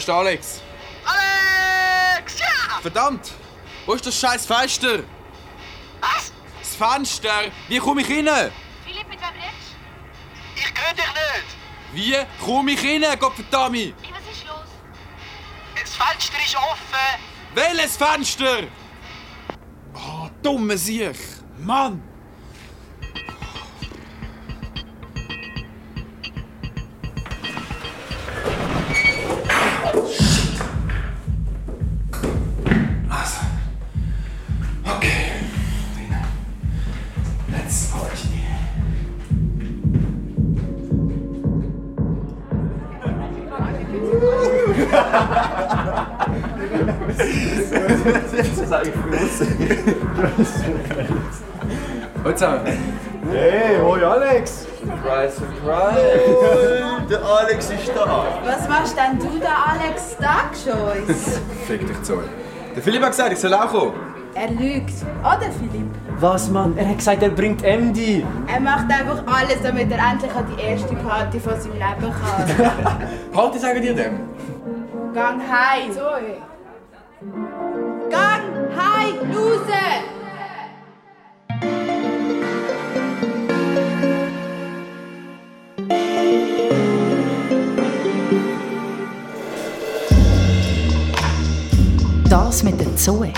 ist der Alex. Alex! Ja! Verdammt! Wo ist das scheiß Fenster? Was? Das Fenster! Wie komme ich rein? Philipp, mit wem redest Ich höre dich nicht! Wie komme ich rein, Gottverdammt? Hey, was ist los? Das Fenster ist offen! Welches Fenster? Oh, dumme Siech! Mann! Hey, hoi Alex! Surprise, surprise! Der Alex ist da! Was machst denn du da, Alex Starkschois? Fick dich zu. Der Philipp hat gesagt, ich soll auch kommen. er lügt. Oder, Philipp? Was, Mann? Er hat gesagt, er bringt MD! Er macht einfach alles, damit er endlich an die erste Party von seinem Leben kann. Party sagen dir dem? Gang heim! Gang heim, Loser! Zoe.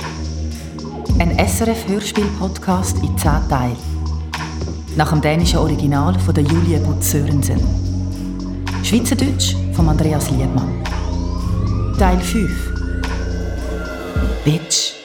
Ein SRF-Hörspiel-Podcast in 10 Teilen. Nach dem dänischen Original von der Julie Butz Sörensen. Schweizerdeutsch von Andreas Liebmann. Teil 5. Bitch.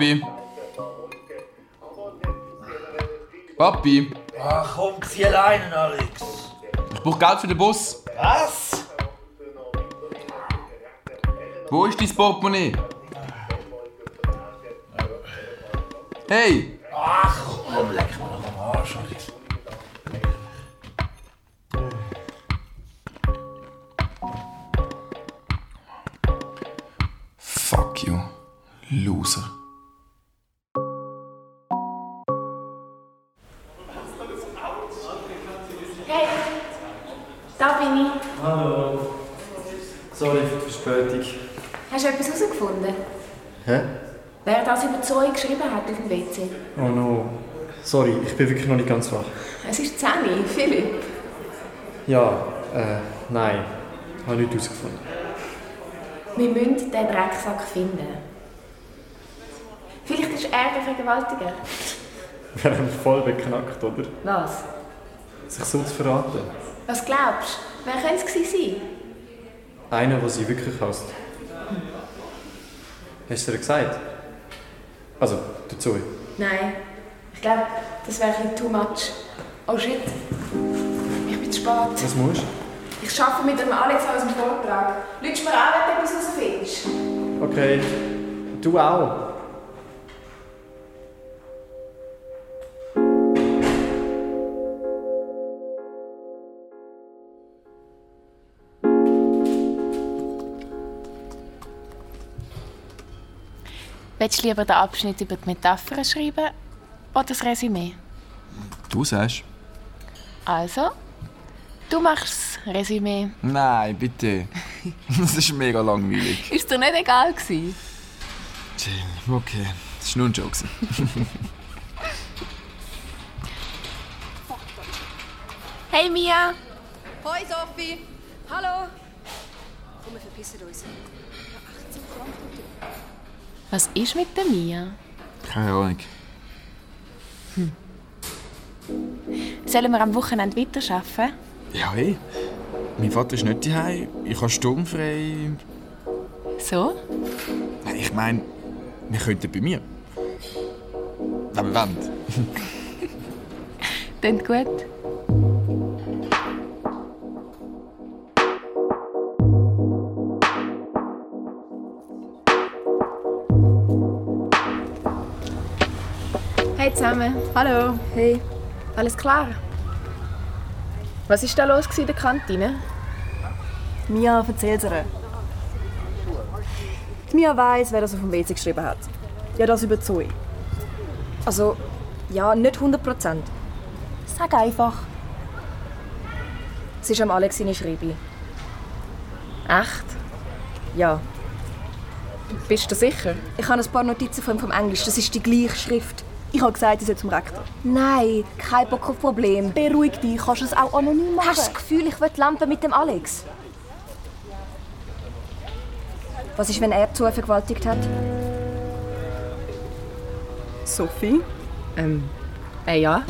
Papi. Papi, Ach komm, zieh alleine, Alex. ich brauche Geld für den Bus. Was? Wo ist dein Portemonnaie? Hey! Ach komm, leck mir noch am Arsch, Alex. Fuck you, Loser. Zoe geschrieben hat auf dem WC? Oh no. Sorry, ich bin wirklich noch nicht ganz wach. Es ist Zeni, Philipp. Ja, äh, nein. Habe nichts herausgefunden. Wir müssen den Drecksack finden. Vielleicht ist er der Vergewaltiger. Wir haben voll beknackt, oder? Was? Sich so zu verraten. Was glaubst du? Wer könnte es sein? Einer, der sie wirklich hasst. Hast du dir gesagt? Also, Zoe. Nein. Ich glaube, das wäre ein bisschen too much. Oh shit. Ich bin zu spät. Was musst Ich arbeite mit dem Alex an unserem Vortrag. Lügst mir an, wenn du etwas herausfindest. Okay. Du auch. Willst du lieber den Abschnitt über die Metaphern schreiben oder das Resümee? Du sagst? Also, du machst das Resümee. Nein, bitte. Das ist mega langweilig. Ist dir nicht egal gewesen? Chill, okay. Das war nur ein Joke. Hey Mia! Hoi Sophie! Hallo! Komm, wir verpissen uns. Was ist mit der Mia? Keine Ahnung. Sollen wir am Wochenende weiterarbeiten? Ja, hey. Mein Vater ist nicht daheim. Ich habe sturmfrei. So? Nein, ich meine, wir könnten bei mir. Wenn wir wollen. Klingt gut. Zusammen. Hallo. Hey. Alles klar? Was war da los in der Kantine? Mia, erzähl's ihr. Die Mia weiss, wer das auf dem WC geschrieben hat. Ja, das über Zoe. Also, ja, nicht 100 Prozent. Sag einfach. Es ist am Alex seine Schreibe. Echt? Ja. Bist du sicher? Ich habe ein paar Notizen von ihm vom Englisch. Das ist die gleiche Schrift. Ich habe gesagt, ich soll zum Rektor. Nein, kein Bock auf Problem. Beruhig dich, kannst du es auch anonym machen. Hast du das Gefühl, ich will Lampe mit dem Alex? Was ist, wenn er Zoe vergewaltigt hat? Sophie? Ähm, äh, ja.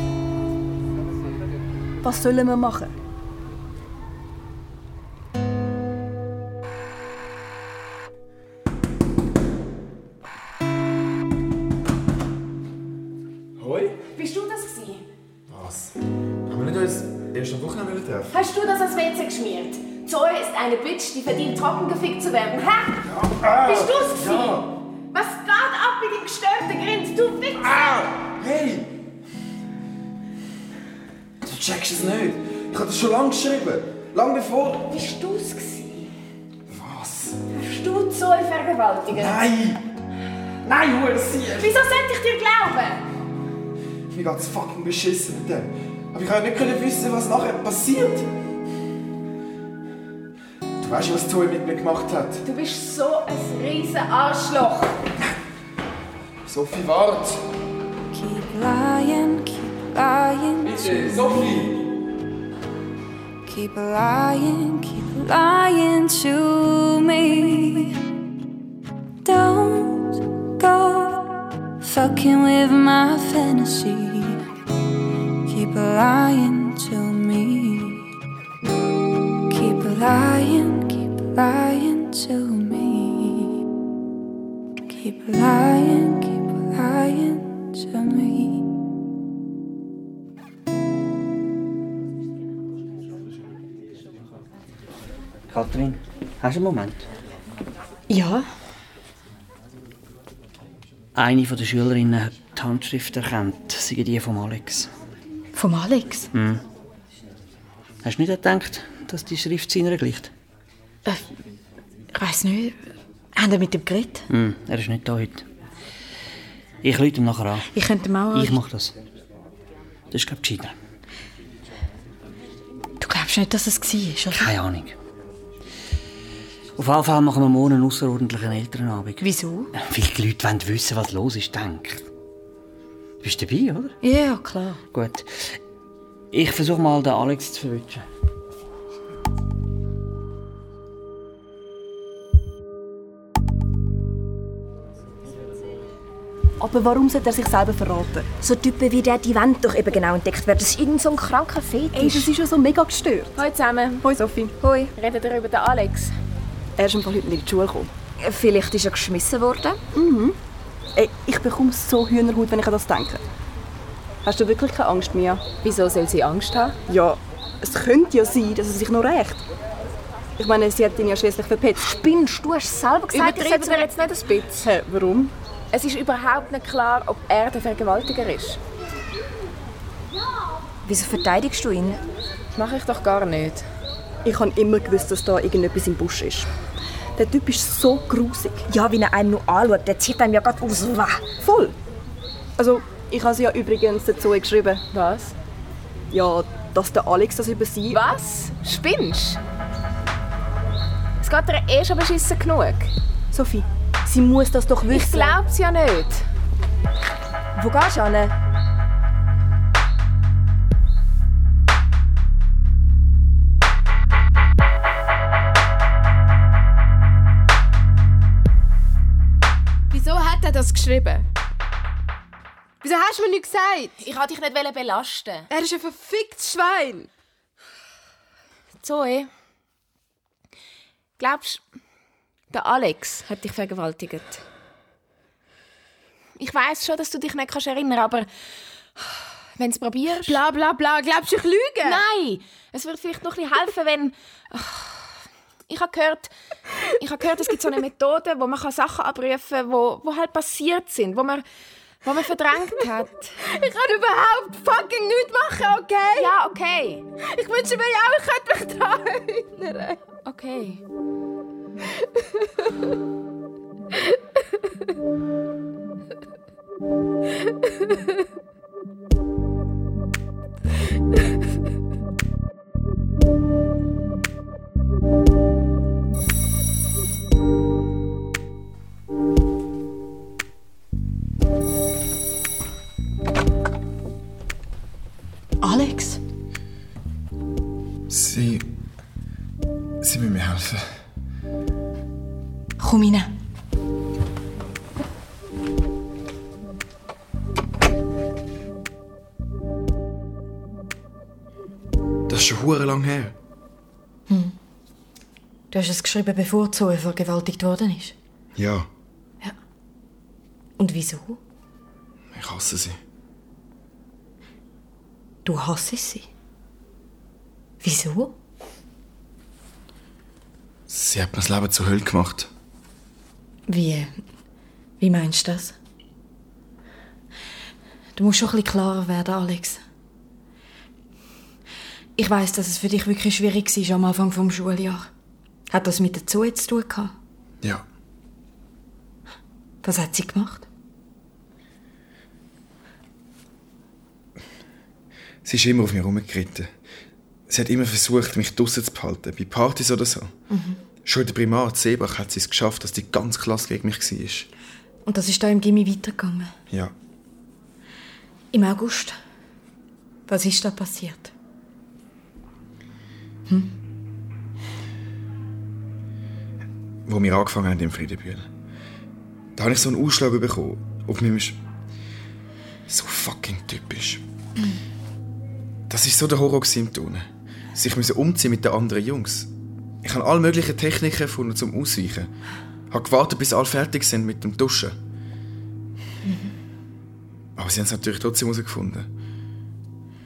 Was sollen wir machen? Zoe ist eine Bitch, die verdient, trocken gefickt zu werden. Hä? Ah, Bist du? Ja. Was geht ab mit dem gestörten Grind? Du Wichser! Ah! Hey! Du checkst es nicht. Ich habe das schon lange geschrieben. Lange bevor. Bist du es gewesen? Was? Hast du Zoe vergewaltigt? Nein! Nein, Hursier! Wieso sollte ich dir glauben? Mir geht's fucking beschissen mit dem. Aber ich konnte nicht können wissen, was nachher passiert. Du weißt, was Zoe mit mir gemacht hat. Du bist so ein riesen Arschloch. Sophie, wart! Keep lying, keep lying. Bitte, Sophie! Keep lying, keep lying to me. Don't go fucking with my fantasy. Keep lying to me. Lying to me. Keep lying, keep lying to me. Kathrin, hast du einen Moment? Ja. Eine der Schülerinnen hat die Handschrift erkannt, sei die von Alex. Vom Alex? Hm. Hast du nicht gedacht, dass die Schrift seiner gleicht? Äh, ich weiß nicht. Haben wir mit ihm geredet? Hm, er ist nicht da heute. Ich rufe ihm nachher an. Ich könnte ihm auch... Ich mache das. Das ist, glaube ich, gescheiter. Du glaubst nicht, dass es war, oder? Keine Ahnung. Auf jeden Fall machen wir morgen einen außerordentlichen Elternabend. Wieso? Weil die Leute wollen wissen, was los ist, denk. Du bist dabei, oder? Ja, klar. Gut. Ich versuche mal, den Alex zu verwischen. Aber warum sollte er sich selber verraten? So Typen wie der, die wollen doch eben genau entdeckt werden. Das ist irgend so ein kranker Fetisch. Ey, das ist ja so mega gestört. Hoi zusammen. Hoi Sophie. Hoi. Redet ihr über den Alex? Er ist Fall heute nicht in die Schule gekommen. Vielleicht ist er geschmissen worden. Mhm. Ey, ich bekomme so Hühnerhaut, wenn ich an das denke. Hast du wirklich keine Angst mehr? Wieso soll sie Angst haben? Ja, es könnte ja sein, dass er sich noch rächt. Ich meine, sie hat ihn ja schließlich verpetzt. Spinnst du? hast selber gesagt, soll er jetzt nicht ein bisschen? Hä, warum? Es ist überhaupt nicht klar, ob er der Vergewaltiger ist. Wieso verteidigst du ihn? Mache ich doch gar nicht. Ich habe immer gewusst, dass da irgendetwas im Busch ist. Der Typ ist so grusig. Ja, wie er einen nur anschaut, der zieht einem ja gerade aus. Wah. Voll. Also, ich habe sie ja übrigens dazu geschrieben. Was? Ja, dass der Alex das über sie... Was? Spinnst? Es geht dir eh schon beschissen genug. Sophie, sie muss das doch wissen. Ich glaub's ja nicht. Wo gehst du hin? Wieso hat er das geschrieben? Wieso hast du mir nichts gesagt? Ich wollte dich nicht belasten. Er ist ein verficktes Schwein. Zoe, glaubst du, der Alex hat dich vergewaltigt? Ich weiß schon, dass du dich nicht kannst erinnern aber wenn du es probierst... Bla bla bla, glaubst du, ich lüge? Nein, es würde vielleicht noch ein bisschen helfen, wenn... Ich habe gehört, ich habe gehört, es gibt so eine Methode, wo man Sachen abrufen kann, wo, wo halt passiert sind, wo man, wo man verdrängt hat. Ich kann überhaupt fucking nichts machen, okay? Ja, okay. Ich wünsche mir ja auch, ich könnte mich daran erinnern. Okay. Alex? Sie. Sie müssen mir helfen. Komm rein. Das ist schon hure lang her. Hm. Du hast es geschrieben, bevor Zoe vergewaltigt worden ist. Ja, Und wieso? ich hasse sie. Du hasst sie. Wieso? Sie hat mir das Leben zur Hölle gemacht. Wie. Wie meinst du das? Du musst schon ein bisschen klarer werden, Alex. Ich weiß, dass es für dich wirklich schwierig war am Anfang vom Schuljahr. Hat das mit der Zoe zu tun gehabt? Ja. Was hat sie gemacht? Sie ist immer auf mir herumgeritten. Sie hat immer versucht, mich draussen zu behalten, bei Partys oder so. Mhm. Schon in der Primar Seebach hat sie es geschafft, dass die ganze Klasse gegen mich war. Und das ist da im Gimmi weitergegangen. Ja. Im August. Was ist da passiert? Hm? Wo wir angefangen haben im Friedenbühl. Da habe ich so einen Ausschlag bekommen. Auf meinem... Sch so fucking typisch. Das war so der Horror im Turnen. Sich umziehen mit den anderen Jungs. Ich habe alle möglichen Techniken gefunden zum Ausweichen. Habe gewartet, bis alle fertig sind mit dem Duschen. Aber sie haben es natürlich trotzdem herausgefunden.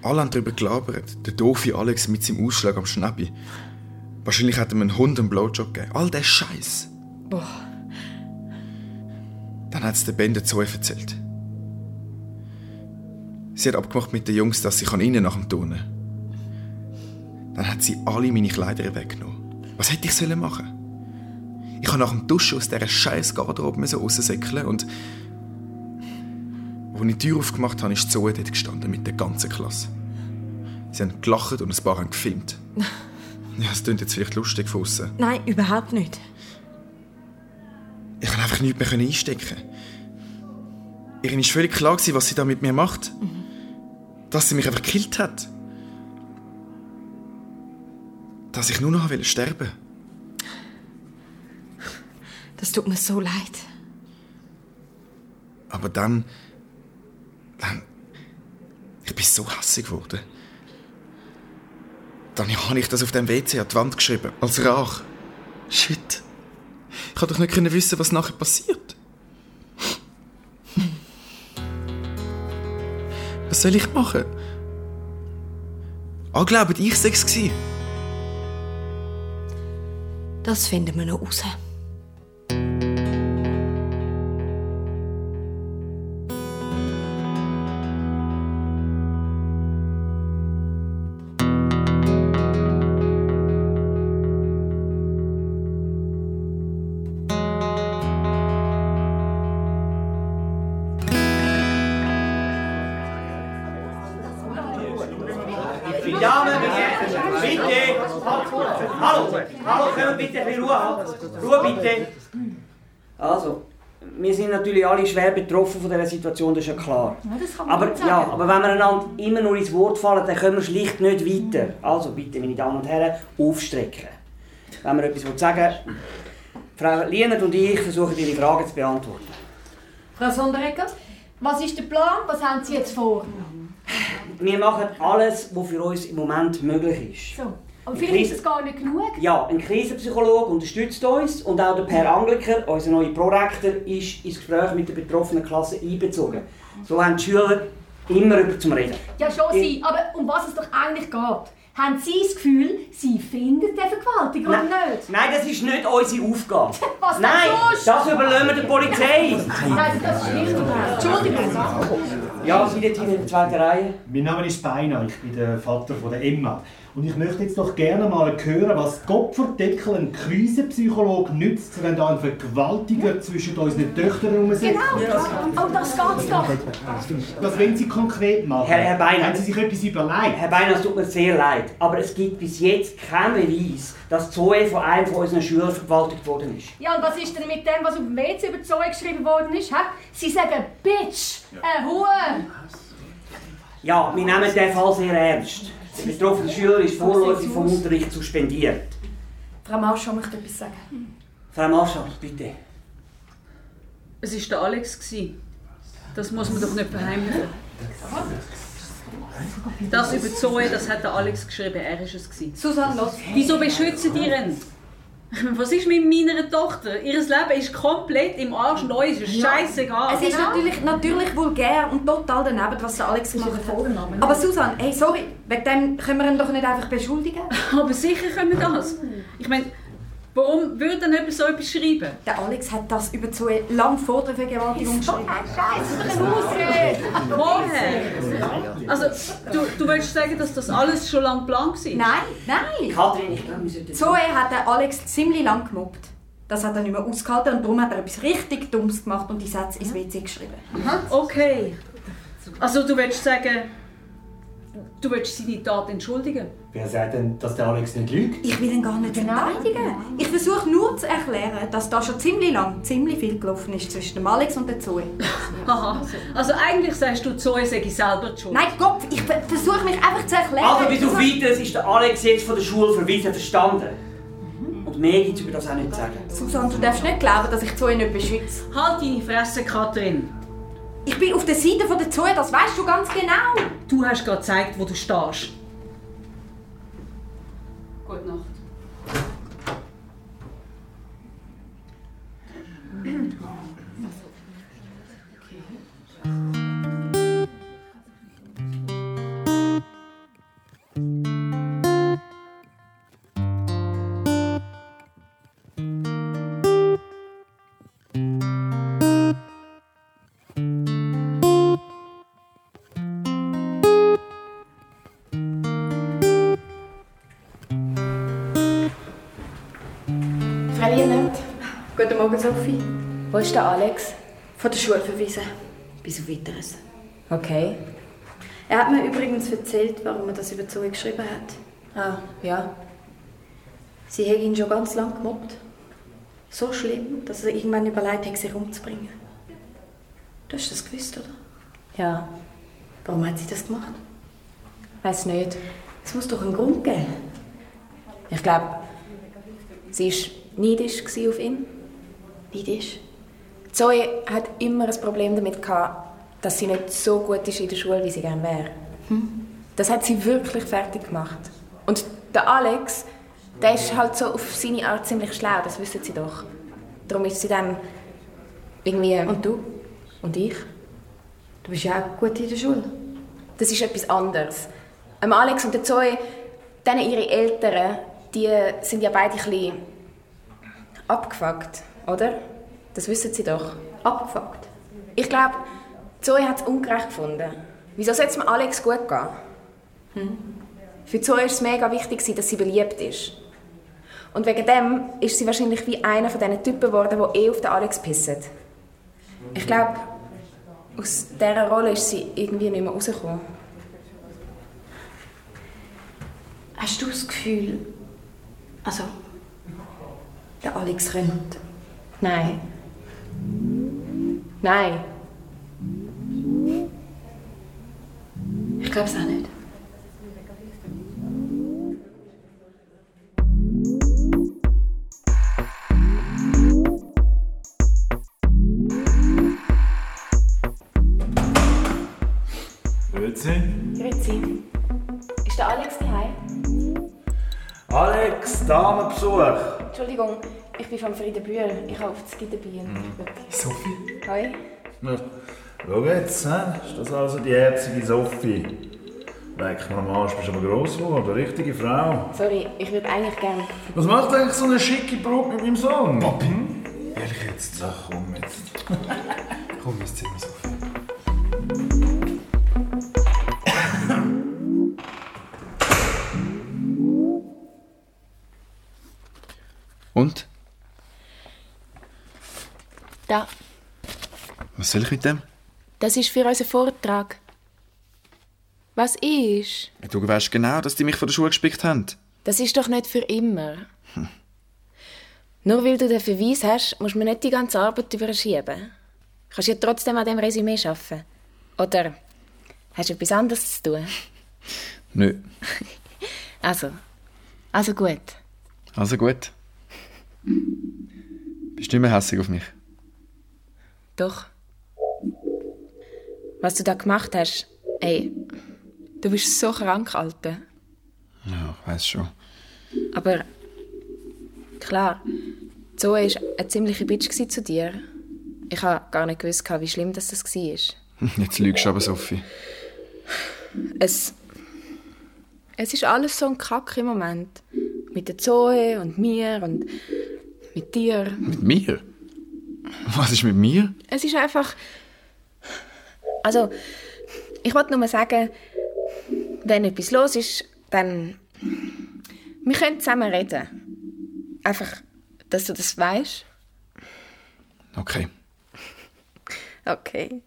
Alle haben darüber gelabert. Der doofe Alex mit seinem Ausschlag am Schnäppi. Wahrscheinlich hat ihm ein Hund einen Blowjob gegeben. All der Scheiß. Boah. Dann hat es der Ben dazu erzählt. Sie hat abgemacht mit den Jungs, dass sie rein nach dem Turnen. Dann hat sie alle meine Kleider weggenommen. Was hätte ich sollen machen? Ich habe nach dem Duschen aus dieser scheiß Garderobe raussäckeln und als ich die Tür aufgemacht habe, ist Zoe dort gestanden mit der ganzen Klasse. Sie haben gelacht und ein paar haben gefilmt. Ja, es klingt jetzt vielleicht lustig von aussen. Nein, überhaupt nicht. Ich konnte einfach nichts mehr einstecken. Ihr war völlig klar, was sie da mit mir macht. Dass sie mich einfach gekillt hat. Dass ich nur noch wollte sterben Das tut mir so leid. Aber dann. Dann. Ich bin so hässlich geworden. Dann habe ich das auf dem WC an die Wand geschrieben. Als Rach. Shit. Ich konnte doch nicht können wissen, was nachher passiert. Was soll ich machen? Alle glauben, ich sei es. gewesen. Das finden wir noch raus. Ruhe bitte! Also, wir sind natürlich alle schwer betroffen von dieser Situation, das ist ja klar. das kann man Aber, ja, aber wenn wir einander immer nur ins Wort fallen, dann können wir schlicht nicht weiter. Also bitte, meine Damen und Herren, aufstrecken. Wenn wir etwas sagen wollen, Frau Lienert und ich versuchen Ihre Fragen zu beantworten. Frau Sonderegger? Was ist der Plan? Was haben Sie jetzt vor? Wir machen alles, was für uns im Moment möglich ist. So. Aber vielleicht ist es gar nicht genug. Ja, ein Krisenpsychologe unterstützt uns und auch der Per Angliker, unser neuer Prorektor, ist ins Gespräch mit der betroffenen Klasse einbezogen. So haben die Schüler immer über zum Reden. Ja, schon Sie. Aber um was es doch eigentlich geht? Haben Sie das Gefühl, Sie finden den Vergewaltiger oder nicht? Nein, das ist nicht unsere Aufgabe. Was Nein, das überlassen wir der Polizei. Nein, das ist richtig. Entschuldigung. Ja, Sie dort in der zweiten Reihe. Mein Name ist Beiner, ich bin der Vater von der Emma. Und ich möchte jetzt doch gerne mal hören, was Gottverdeckel, ein Krisenpsychologe, nützt, wenn da ein Vergewaltiger zwischen unseren Töchtern rumsitzt. Genau. Oh, das geht's doch. Was wollen Sie konkret machen? Herr, Herr Beiner. Haben Sie sich etwas überlegt? Herr Beiner, es tut mir sehr leid, aber es gibt bis jetzt keinen Beweis, dass Zoe von einem von unseren Schülern vergewaltigt worden ist. Ja, und was ist denn mit dem, was auf dem WC über die Zoe geschrieben worden ist? Hä? Sie sagen Bitch, eine Hure. Ja, wir nehmen diesen Fall sehr ernst. Der betroffene Schüler ist vorläufig vom Unterricht suspendiert. Frau Marschall möchte etwas sagen. Frau Marschall, bitte. Es war der Alex. gewesen. Das muss man doch nicht verheimlichen. Das über Zoe, das hat der Alex geschrieben, er war es. gewesen. Susanne, los. Wieso beschützen die ihn? Ich meine, Was ist mit meiner Tochter? Ihr Leben ist komplett im Arsch und uns ist scheißegal. Es ist natürlich, natürlich vulgär und total daneben, was der Alex gemacht hat. Aber Susanne, hey, sorry, wegen dem können wir ihn doch nicht einfach beschuldigen. Aber sicher können wir das. Ich meine, warum würde denn jemand so etwas schreiben? Der Alex hat das über so lang vor der Vergewaltigung geschrieben. Scheiße. Woher? Also, du, du willst sagen, dass das alles schon lange geplant war? Nein, nein. Kathrin, ich glaube, wir sollten... Zoe hat den Alex ziemlich lang gemobbt. Das hat er nicht mehr ausgehalten und darum hat er etwas richtig Dummes gemacht und die Sätze ins WC geschrieben. Okay. Also du willst sagen, du willst seine Tat entschuldigen? Wer sagt denn, dass der Alex nicht lügt? Ich will ihn gar nicht verteidigen. Ich versuche nur zu erklären, dass da schon ziemlich lang ziemlich viel gelaufen ist zwischen dem Alex und der Zoe. Haha. Also eigentlich sagst du, Zoe sei selber die Schuld. Nein, Gott, ich ver- versuche mich einfach zu erklären. Also bis auf weiteres ist der Alex jetzt von der Schule verwiesen verstanden. Und mehr gibt es über das auch nicht zu sagen. Susanne, du darfst nicht glauben, dass ich Zoe nicht beschütze. Halt deine Fresse, Katrin. Ich bin auf der Seite von der Zoe, das weißt du ganz genau. Du hast gerade gezeigt, wo du stehst. Nord. Morgen, Sophie. Wo ist der Alex? Von der Schule verwiesen. Bis auf Weiteres. Okay. Er hat mir übrigens erzählt, warum er das über Zoe geschrieben hat. Ah, ja. Sie hat ihn schon ganz lange gemobbt. So schlimm, dass er irgendwann überlegt hat, sich umzubringen. Du hast das gewusst, oder? Ja. Warum hat sie das gemacht? Weiß nicht. Es muss doch einen Grund geben. Ich glaube, sie war neidisch auf ihn. Neidisch? Zoe hat immer ein Problem damit gehabt, dass sie nicht so gut ist in der Schule, wie sie gerne wäre. Das hat sie wirklich fertig gemacht. Und der Alex, der ist halt so auf seine Art ziemlich schlau, das wissen sie doch. Darum ist sie dann irgendwie... Und du? Und ich? Du bist ja auch gut in der Schule. Das ist etwas anderes. Ähm, Alex und der Zoe, dann ihre Eltern, die sind ja beide ein bisschen abgefuckt, oder? Das wissen sie doch. Abgefuckt? Ich glaube, Zoe hat es ungerecht gefunden. Wieso soll es mir Alex gut gehen? Hm? Für Zoe war es mega wichtig, dass sie beliebt ist. Und wegen dem ist sie wahrscheinlich wie einer von diesen Typen geworden, die eh auf den Alex pissen. Ich glaube, aus dieser Rolle ist sie irgendwie nicht mehr rausgekommen. Hast du das Gefühl, also, der Alex rennt? Nein. Nein. Ich glaube es auch nicht. Grüezi. Grüezi. Ist der Alex daheim? Alex, Damenbesuch. Entschuldigung, ich bin von Frieden Bühl. Ich habe auf das Gitterbier. Sophie? Hoi. Ja. Schau jetzt, hä? ist das also die herzige Sophie? Leck mir am Arsch, bist aber gross geworden, richtige Frau. Sorry, ich würde eigentlich gerne. Was macht eigentlich so eine schicke Brut mit meinem Sohn? Papi? Ehrlich jetzt? Ach komm jetzt. Komm ins Zimmer, Sophie. Da, Was soll ich mit dem? das ist für unseren Vortrag. Was ist? Du weißt genau, dass die mich von der Schule gespickt haben. Das ist doch nicht für immer. Nur weil du den Verweis hast, musst du mir nicht die ganze Arbeit überschieben. Kannst ja trotzdem an dem Resümee arbeiten. Oder hast du etwas anderes zu tun? Nö. Also, also gut. Also gut. Bist du nicht mehr hässig auf mich? Doch. Was du da gemacht hast, ey, du bist so krank, Alter. Ja, ich weiß schon. Aber klar, Zoe war eine ziemliche Bitch zu dir. Ich habe gar nicht gewusst, wie schlimm das das war. Jetzt lügst du aber, Sophie. Es, es ist alles so ein Kack im Moment. Mit der Zoe und mir und mit dir. Mit mir? Was ist mit mir? Es ist einfach. Also, ich wollte nur mal sagen, wenn etwas los ist, dann. Wir können zusammen reden. Einfach, dass du das weißt. Okay. Okay.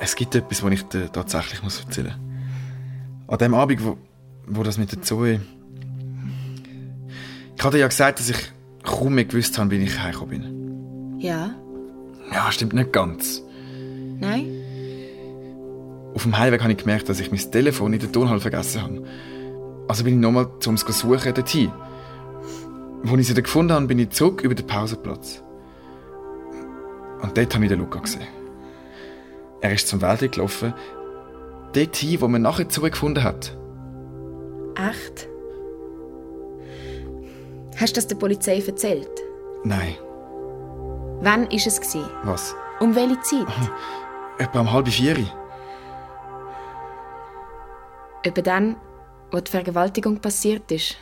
Es gibt etwas, was ich dir tatsächlich muss erzählen muss. An dem Abend, wo, wo das mit der Zoe... Ich hatte ja gesagt, dass ich kaum mehr gewusst habe, wie ich heimgekommen bin. Ja? Ja, stimmt nicht ganz. Nein? Auf dem Heimweg habe ich gemerkt, dass ich mein Telefon in der Turnhalle vergessen habe. Also bin ich nochmal zum Suchen dorthin. Als ich sie dann gefunden habe, bin ich zurück über den Pausenplatz. Und dort habe ich den Luca gesehen. Er ist zum Wald gelaufen, dorthin, wo man nachher zurückgefunden hat. Echt? Hast du das der Polizei erzählt? Nein, Wann war es? was? Um welche Zeit? Etwa um halb vier. Etwa dann, wo die Vergewaltigung passiert ist.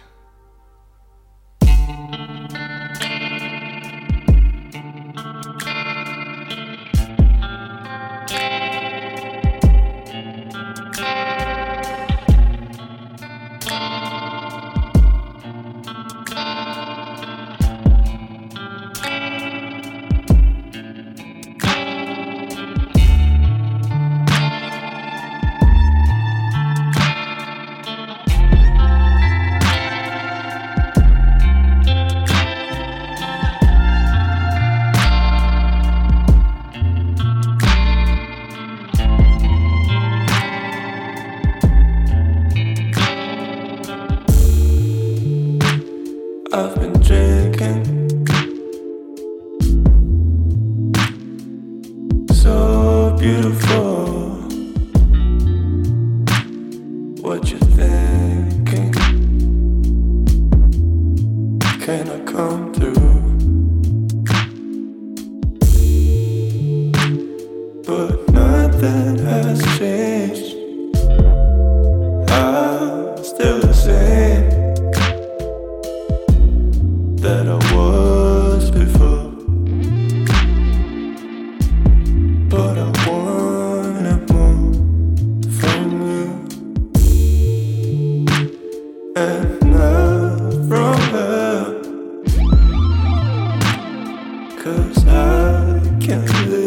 Cause I can't live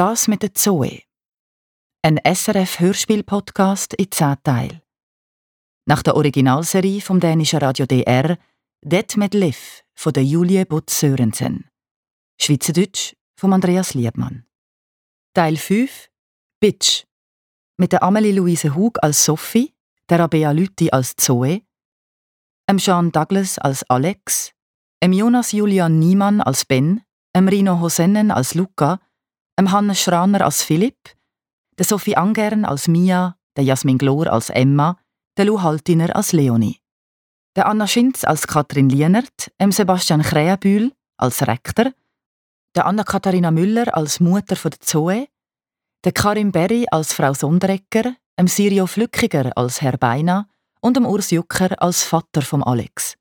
Das mit der Zoe. Ein SRF-Hörspiel-Podcast in zehn Teilen. Nach der Originalserie vom dänischen Radio DR Det med Liv von der Julie Butz Sörensen. Schweizerdeutsch von Andreas Liebmann. Teil 5 Bitch mit der Amelie Louise Hug als Sophie, der Rabea Lütti als Zoe, dem Jean Douglas als Alex, dem Jonas Julian Niemann als Ben, dem Rino Hosennen als Luca, Hannes Schraner als Philipp, der Sophie Angern als Mia, der Jasmin Glor als Emma, der Lou Haltiner als Leonie, der Anna Schinz als Katrin Lienert, dem Sebastian Krähenbühl als Rektor, der Anna-Katharina Müller als Mutter von der Zoe, der Karim Berry als Frau Sonderegger, dem Sirio Flückiger als Herr Beina und dem Urs Jucker als Vater vom Alex.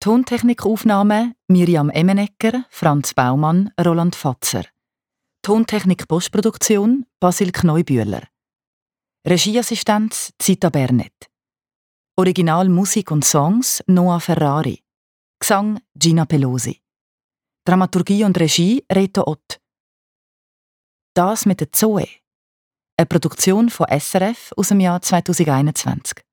Tontechnikaufnahme Miriam Emenegger, Franz Baumann, Roland Fatzer. Tontechnik Postproduktion Basil Kneubühler. Regieassistenz Zita Bernet. Original Musik und Songs Noah Ferrari. Gesang Gina Pelosi. Dramaturgie und Regie Reto Ott. Das mit der Zoe. Eine Produktion von SRF aus dem Jahr 2021.